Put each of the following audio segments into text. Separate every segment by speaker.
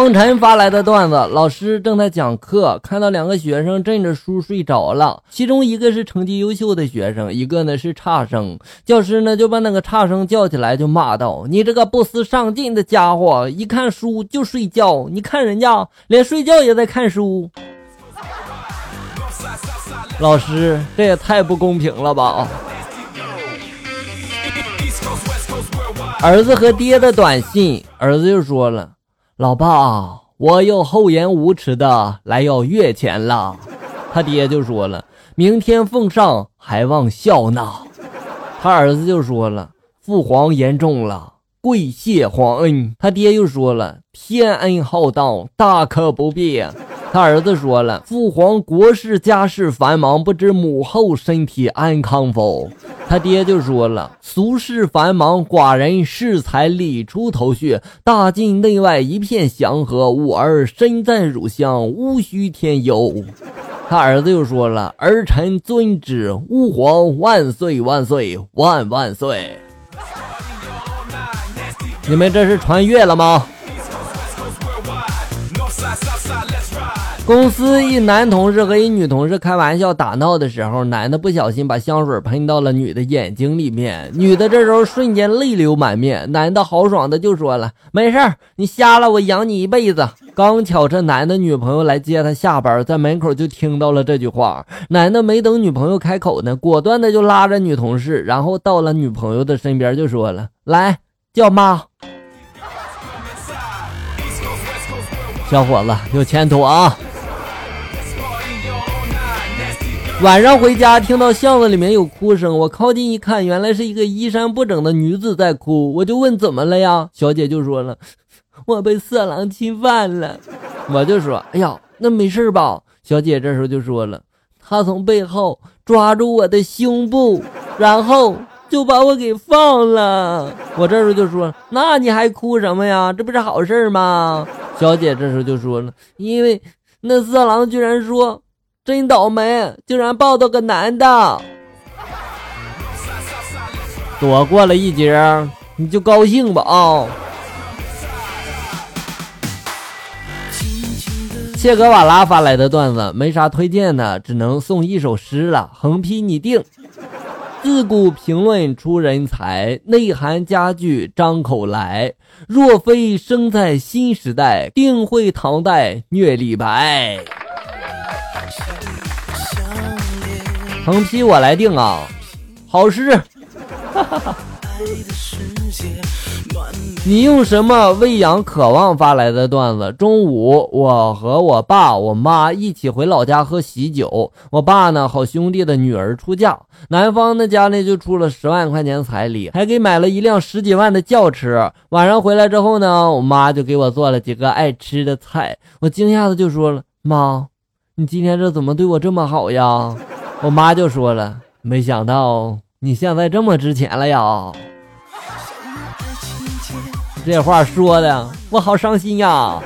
Speaker 1: 风尘发来的段子：老师正在讲课，看到两个学生枕着书睡着了，其中一个是成绩优秀的学生，一个呢是差生。教师呢就把那个差生叫起来，就骂道：“你这个不思上进的家伙，一看书就睡觉。你看人家连睡觉也在看书。”老师，这也太不公平了吧！儿子和爹的短信，儿子就说了。老爸，我又厚颜无耻的来要月钱了。他爹就说了：“明天奉上，还望笑纳。”他儿子就说了：“父皇言重了，跪谢皇恩。”他爹又说了：“天恩浩荡，大可不必。”他儿子说了：“父皇国事家事繁忙，不知母后身体安康否？”他爹就说了：“俗事繁忙，寡人恃才理出头绪，大境内外一片祥和，吾儿身在乳香，无需添忧。”他儿子又说了：“儿臣遵旨，吾皇万岁万岁万万岁！”你们这是穿越了吗？公司一男同事和一女同事开玩笑打闹的时候，男的不小心把香水喷到了女的眼睛里面，女的这时候瞬间泪流满面，男的豪爽的就说了：“没事，你瞎了我养你一辈子。”刚巧这男的女朋友来接他下班，在门口就听到了这句话，男的没等女朋友开口呢，果断的就拉着女同事，然后到了女朋友的身边就说了：“来叫妈，小伙子有前途啊！”晚上回家，听到巷子里面有哭声，我靠近一看，原来是一个衣衫不整的女子在哭。我就问怎么了呀？小姐就说了，我被色狼侵犯了。我就说，哎呀，那没事吧？小姐这时候就说了，他从背后抓住我的胸部，然后就把我给放了。我这时候就说，那你还哭什么呀？这不是好事吗？小姐这时候就说了，因为那色狼居然说。真倒霉，竟然抱到个男的，躲过了一劫，你就高兴吧啊！切格瓦拉发来的段子没啥推荐的，只能送一首诗了。横批你定：自古评论出人才，内涵佳句张口来。若非生在新时代，定会唐代虐李白。横批我来定啊，好诗。你用什么喂养渴望发来的段子？中午我和我爸我妈一起回老家喝喜酒，我爸呢好兄弟的女儿出嫁，男方的家呢就出了十万块钱彩礼，还给买了一辆十几万的轿车。晚上回来之后呢，我妈就给我做了几个爱吃的菜，我惊讶的就说了：“妈，你今天这怎么对我这么好呀？”我妈就说了：“没想到你现在这么值钱了呀！”这话说的我好伤心呀。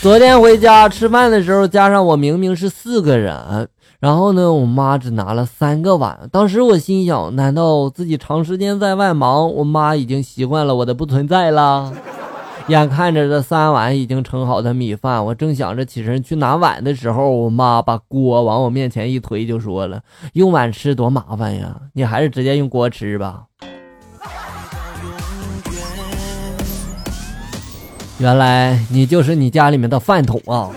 Speaker 1: 昨天回家吃饭的时候，加上我明明是四个人，然后呢，我妈只拿了三个碗。当时我心想：难道自己长时间在外忙，我妈已经习惯了我的不存在了？眼看着这三碗已经盛好的米饭，我正想着起身去拿碗的时候，我妈把锅往我面前一推，就说了：“用碗吃多麻烦呀，你还是直接用锅吃吧。”原来你就是你家里面的饭桶啊！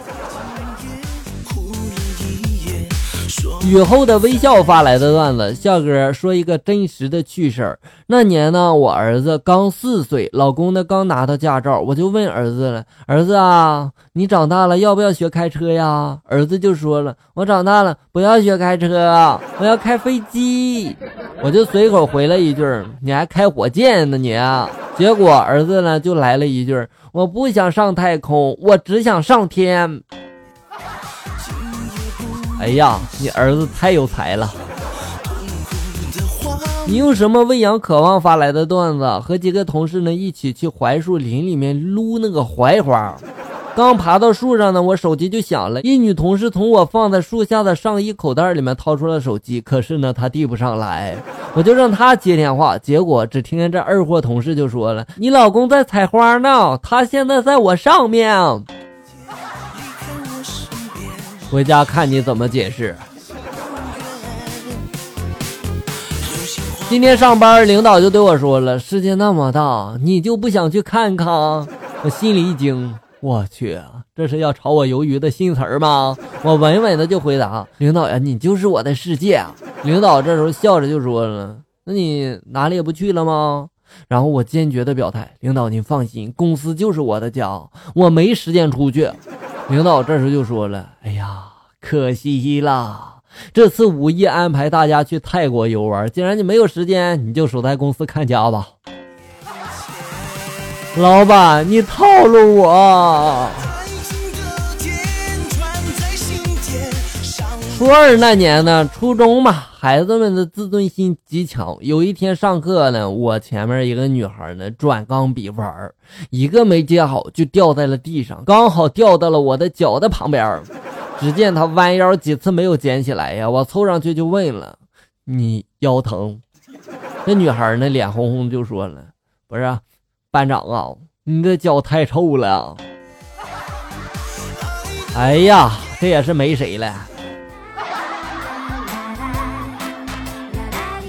Speaker 1: 雨后的微笑发来的段子，笑哥说一个真实的趣事儿。那年呢，我儿子刚四岁，老公呢刚拿到驾照，我就问儿子了：“儿子啊，你长大了要不要学开车呀？”儿子就说了：“我长大了不要学开车，我要开飞机。”我就随口回了一句：“你还开火箭呢你？”结果儿子呢就来了一句：“我不想上太空，我只想上天。”哎呀，你儿子太有才了！你用什么喂养渴望发来的段子？和几个同事呢一起去槐树林里面撸那个槐花，刚爬到树上呢，我手机就响了。一女同事从我放在树下的上衣口袋里面掏出了手机，可是呢，她递不上来，我就让她接电话。结果只听见这二货同事就说了：“你老公在采花呢，他现在在我上面。”回家看你怎么解释。今天上班，领导就对我说了：“世界那么大，你就不想去看看？”我心里一惊，我去，这是要炒我鱿鱼的新词儿吗？我稳稳的就回答：“领导呀，你就是我的世界。”领导这时候笑着就说了：“那你哪里也不去了吗？”然后我坚决的表态：“领导您放心，公司就是我的家，我没时间出去。”领导这时候就说了：“哎呀，可惜啦。”这次五一安排大家去泰国游玩，既然你没有时间，你就守在公司看家吧。老板，你套路我。初二那年呢，初中嘛，孩子们的自尊心极强。有一天上课呢，我前面一个女孩呢转钢笔玩，一个没接好就掉在了地上，刚好掉到了我的脚的旁边。只见他弯腰几次没有捡起来呀，我凑上去就问了：“你腰疼？”那女孩呢，脸红红就说了：“不是，班长啊，你的脚太臭了。”哎呀，这也是没谁了。